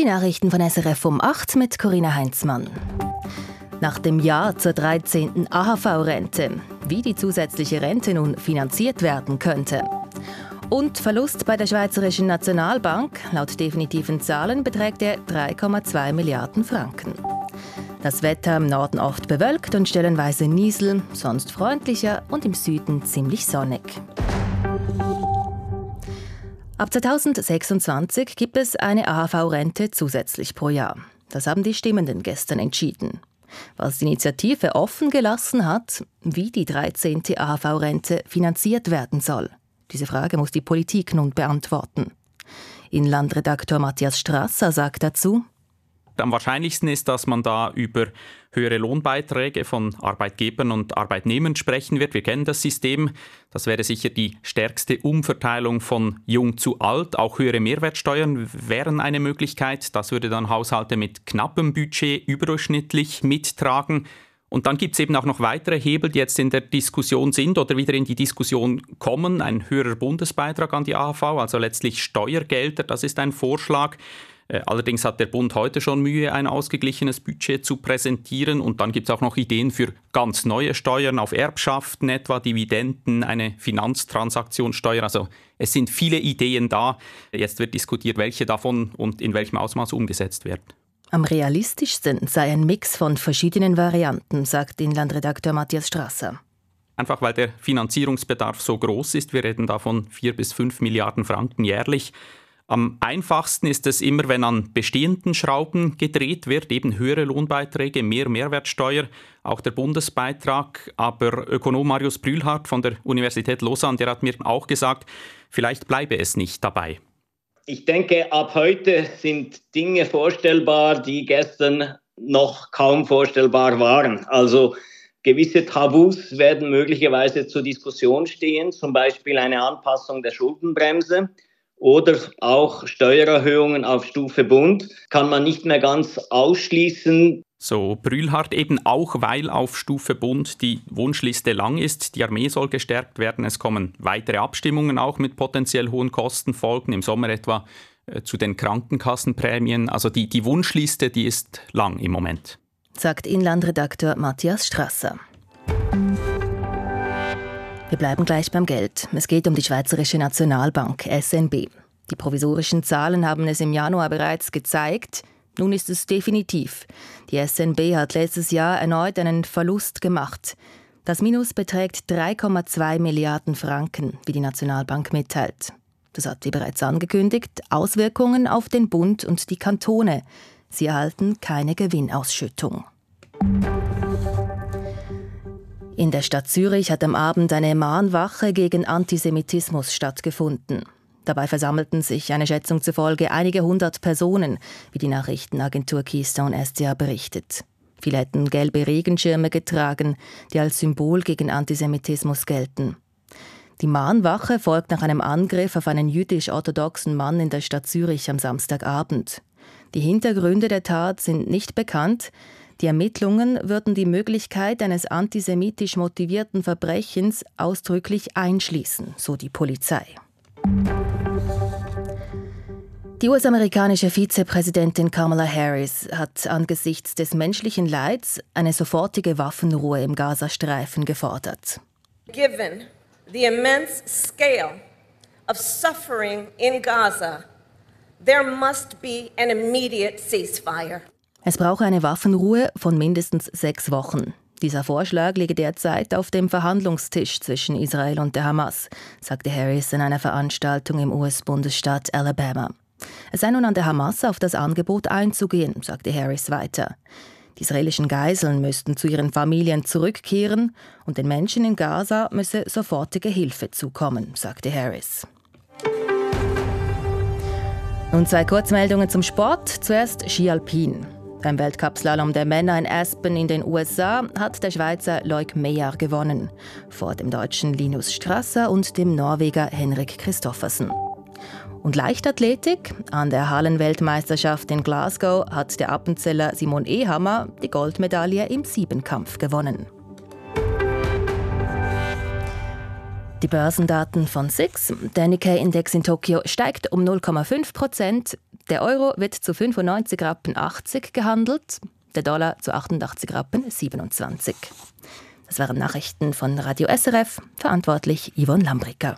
Die Nachrichten von SRF um 8 mit Corinna Heinzmann. Nach dem Ja zur 13. AHV-Rente, wie die zusätzliche Rente nun finanziert werden könnte. Und Verlust bei der Schweizerischen Nationalbank, laut definitiven Zahlen beträgt er 3,2 Milliarden Franken. Das Wetter im Norden oft bewölkt und stellenweise Niesel, sonst freundlicher und im Süden ziemlich sonnig. Ab 2026 gibt es eine AHV-Rente zusätzlich pro Jahr. Das haben die Stimmenden gestern entschieden. Was die Initiative offen gelassen hat, wie die 13. AHV-Rente finanziert werden soll. Diese Frage muss die Politik nun beantworten. Inlandredakteur Matthias Strasser sagt dazu, am wahrscheinlichsten ist, dass man da über höhere Lohnbeiträge von Arbeitgebern und Arbeitnehmern sprechen wird. Wir kennen das System. Das wäre sicher die stärkste Umverteilung von jung zu alt. Auch höhere Mehrwertsteuern wären eine Möglichkeit. Das würde dann Haushalte mit knappem Budget überdurchschnittlich mittragen. Und dann gibt es eben auch noch weitere Hebel, die jetzt in der Diskussion sind oder wieder in die Diskussion kommen. Ein höherer Bundesbeitrag an die AHV, also letztlich Steuergelder, das ist ein Vorschlag. Äh, allerdings hat der Bund heute schon Mühe, ein ausgeglichenes Budget zu präsentieren. Und dann gibt es auch noch Ideen für ganz neue Steuern auf Erbschaften, etwa Dividenden, eine Finanztransaktionssteuer. Also es sind viele Ideen da. Jetzt wird diskutiert, welche davon und in welchem Ausmaß umgesetzt werden. Am realistischsten sei ein Mix von verschiedenen Varianten, sagt Inlandredakteur Matthias Strasser. Einfach weil der Finanzierungsbedarf so groß ist. Wir reden da von vier bis fünf Milliarden Franken jährlich. Am einfachsten ist es immer, wenn an bestehenden Schrauben gedreht wird, eben höhere Lohnbeiträge, mehr Mehrwertsteuer, auch der Bundesbeitrag. Aber Ökonom Marius Brühlhardt von der Universität Lausanne, der hat mir auch gesagt, vielleicht bleibe es nicht dabei. Ich denke, ab heute sind Dinge vorstellbar, die gestern noch kaum vorstellbar waren. Also gewisse Tabus werden möglicherweise zur Diskussion stehen, zum Beispiel eine Anpassung der Schuldenbremse oder auch Steuererhöhungen auf Stufe Bund kann man nicht mehr ganz ausschließen. So Brühlhardt eben auch, weil auf Stufe Bund die Wunschliste lang ist. Die Armee soll gestärkt werden. Es kommen weitere Abstimmungen auch mit potenziell hohen Kosten folgen. Im Sommer etwa äh, zu den Krankenkassenprämien. Also die, die Wunschliste, die ist lang im Moment. Sagt Inlandredakteur Matthias Strasser. Wir bleiben gleich beim Geld. Es geht um die Schweizerische Nationalbank, SNB. Die provisorischen Zahlen haben es im Januar bereits gezeigt. Nun ist es definitiv. Die SNB hat letztes Jahr erneut einen Verlust gemacht. Das Minus beträgt 3,2 Milliarden Franken, wie die Nationalbank mitteilt. Das hat wie bereits angekündigt Auswirkungen auf den Bund und die Kantone. Sie erhalten keine Gewinnausschüttung. In der Stadt Zürich hat am Abend eine Mahnwache gegen Antisemitismus stattgefunden. Dabei versammelten sich eine Schätzung zufolge einige hundert Personen, wie die Nachrichtenagentur Keystone SDA berichtet. Viele hätten gelbe Regenschirme getragen, die als Symbol gegen Antisemitismus gelten. Die Mahnwache folgt nach einem Angriff auf einen jüdisch-orthodoxen Mann in der Stadt Zürich am Samstagabend. Die Hintergründe der Tat sind nicht bekannt, die Ermittlungen würden die Möglichkeit eines antisemitisch motivierten Verbrechens ausdrücklich einschließen, so die Polizei. Die US-amerikanische Vizepräsidentin Kamala Harris hat angesichts des menschlichen Leids eine sofortige Waffenruhe im Gazastreifen gefordert. Given the immense scale of suffering in Gaza, there must be an immediate ceasefire. Es brauche eine Waffenruhe von mindestens sechs Wochen. Dieser Vorschlag liege derzeit auf dem Verhandlungstisch zwischen Israel und der Hamas, sagte Harris in einer Veranstaltung im US-Bundesstaat Alabama. Es sei nun an der Hamas, auf das Angebot einzugehen, sagte Harris weiter. Die israelischen Geiseln müssten zu ihren Familien zurückkehren und den Menschen in Gaza müsse sofortige Hilfe zukommen, sagte Harris. Nun zwei Kurzmeldungen zum Sport. Zuerst Ski Alpin. Beim Weltcupslalom der Männer in Aspen in den USA hat der Schweizer Leuk Meyer gewonnen, vor dem deutschen Linus Strasser und dem Norweger Henrik Christoffersen. Und Leichtathletik? An der Hallenweltmeisterschaft in Glasgow hat der Appenzeller Simon Ehammer die Goldmedaille im Siebenkampf gewonnen. Die Börsendaten von SIX. Der Nikkei-Index in Tokio steigt um 0,5 Prozent, Der Euro wird zu 95 Rappen 80 gehandelt, der Dollar zu 88 Rappen 27. Das waren Nachrichten von Radio SRF, verantwortlich Yvonne Lambricker.